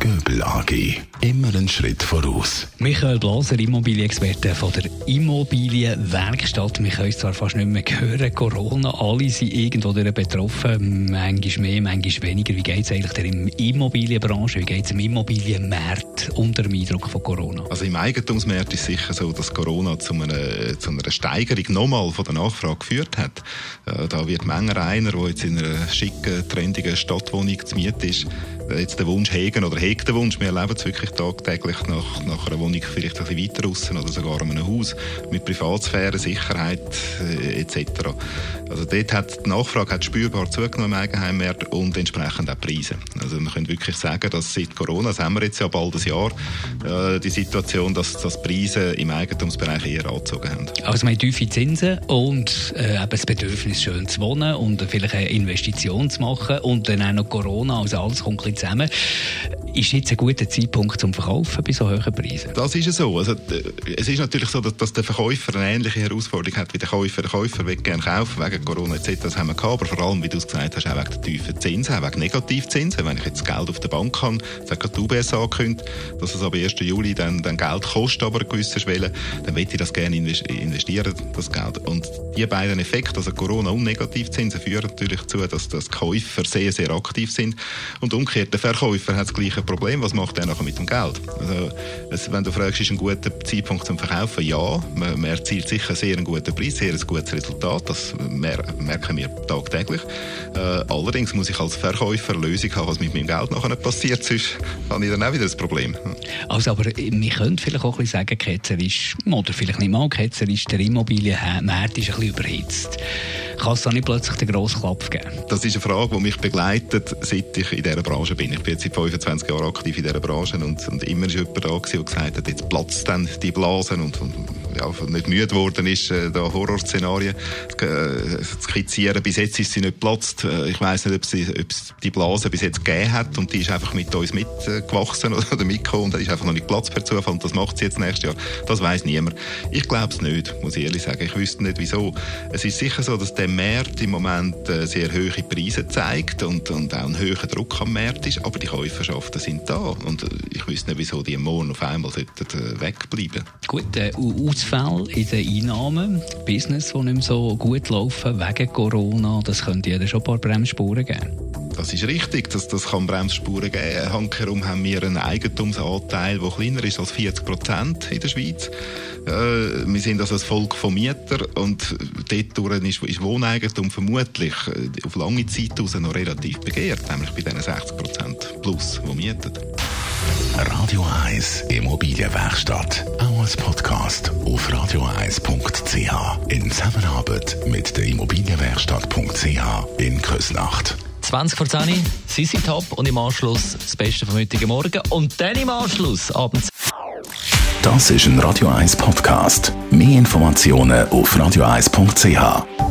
Göbel AG. Immer einen Schritt voraus. Michael Blaser, Immobilienexperte von der Immobilienwerkstatt. Wir können es zwar fast nicht mehr hören. Corona, alle sind irgendwo betroffen. Manchmal mehr, manchmal weniger. Wie geht es eigentlich der Immobilienbranche? Wie geht es im Immobilienmarkt unter dem Eindruck von Corona? Also im Eigentumsmarkt ist sicher so, dass Corona zu einer, zu einer Steigerung nochmal von der Nachfrage geführt hat. Äh, da wird Menge einer, der jetzt in einer schicken, trendigen Stadtwohnung zu Miete ist, jetzt den Wunsch hegen oder hegt den Wunsch. Wir erleben es wirklich tagtäglich nach, nach einer Wohnung vielleicht ein bisschen weiter draussen oder sogar in einem Haus mit Privatsphäre, Sicherheit äh, etc. Also dort hat die Nachfrage hat spürbar zugenommen im Eigenheimmarkt und entsprechend auch Preise. Also man könnte wirklich sagen, dass seit Corona, das haben wir jetzt ja bald ein Jahr, äh, die Situation, dass, dass Preise im Eigentumsbereich eher angezogen haben. Also wir haben tiefe Zinsen und äh, eben das Bedürfnis schön zu wohnen und vielleicht eine Investition zu machen und dann auch noch Corona, also alles kommt zusammen. Ist jetzt ein guter Zeitpunkt zum Verkaufen bei so hohen Preisen? Das ist so. Also, es ist natürlich so, dass, dass, der Verkäufer eine ähnliche Herausforderung hat wie der Käufer. Der Käufer will gerne kaufen, wegen Corona etc. Das haben wir gehabt, aber vor allem, wie du es gesagt hast, auch wegen der tiefen Zinsen, auch wegen Negativzinsen. Wenn ich jetzt Geld auf der Bank habe, das hat gerade die UBS angekündigt, dass es ab 1. Juli dann, dann Geld kostet, aber eine gewisse Schwelle, dann möchte ich das gerne investieren, das Geld. Und die beiden Effekte, also Corona und Negativzinsen, führen natürlich dazu, dass, dass Käufer sehr, sehr aktiv sind. Und umgekehrt, der Verkäufer hat das gleiche Problem. Was macht er nachher mit dem Geld? Also, wenn du fragst, ist ein guter Zeitpunkt zum Verkaufen? Ja, man, man erzielt sicher sehr einen guten Preis, sehr ein gutes Resultat. Das merken wir tagtäglich. Äh, allerdings muss ich als Verkäufer eine Lösung haben, was mit meinem Geld nachher passiert. Sonst habe ich dann auch wieder das Problem. Also, aber wir können vielleicht auch ein bisschen sagen, ketzerisch, oder vielleicht nicht mal ketzerisch, der Immobilienmarkt ist ein bisschen überhitzt. Kann es da nicht plötzlich den grossen Klapp geben? Das ist eine Frage, die mich begleitet, seit ich in dieser Branche bin. Ich bin jetzt seit 25 Jahren aktiv in dieser Branche und, und immer war jemand da, der gesagt hat, jetzt platzt dann die Blasen und, und ja, nicht müde geworden ist, äh, da Horrorszenarien äh, zu skizzieren. Bis jetzt ist sie nicht platzt. Äh, ich weiß nicht, ob, sie, ob es die Blase bis jetzt gegeben hat und die ist einfach mit uns mitgewachsen oder mitgekommen und ist einfach noch nicht Platz per Zufall und das macht sie jetzt nächstes Jahr. Das weiß niemand. Ich glaube es nicht, muss ich ehrlich sagen. Ich wüsste nicht, wieso. Es ist sicher so, dass der Markt im Moment äh, sehr hohe Preise zeigt und, und auch ein hoher Druck am Markt ist, aber die Käuferschaften sind da und äh, ich wüsste nicht, wieso die morgen auf einmal sollten wegbleiben. Gut, äh, Ausfall in den Einnahmen, Business, die nicht mehr so gut laufen wegen Corona, das könnte ja schon ein paar Bremsspuren geben. Das ist richtig, das, das kann Bremsspuren geben. Handherum haben wir einen Eigentumsanteil, der kleiner ist als 40 Prozent in der Schweiz. Äh, wir sind also ein Volk von Mietern und dort ist, ist Wohneigentum vermutlich äh, auf lange Zeit raus noch relativ begehrt, nämlich bei diesen 60 Prozent plus, die mieten. Radio 1 Immobilienwerkstatt, als Podcast auf radio1.ch in Zusammenarbeit mit der Immobilienwerkstatt.ch in Küsnacht. 20 vor 10 Sisi Top und im Anschluss das Beste vom heutigen Morgen und dann im Anschluss abends. Das ist ein Radio 1 Podcast. Mehr Informationen auf radio1.ch.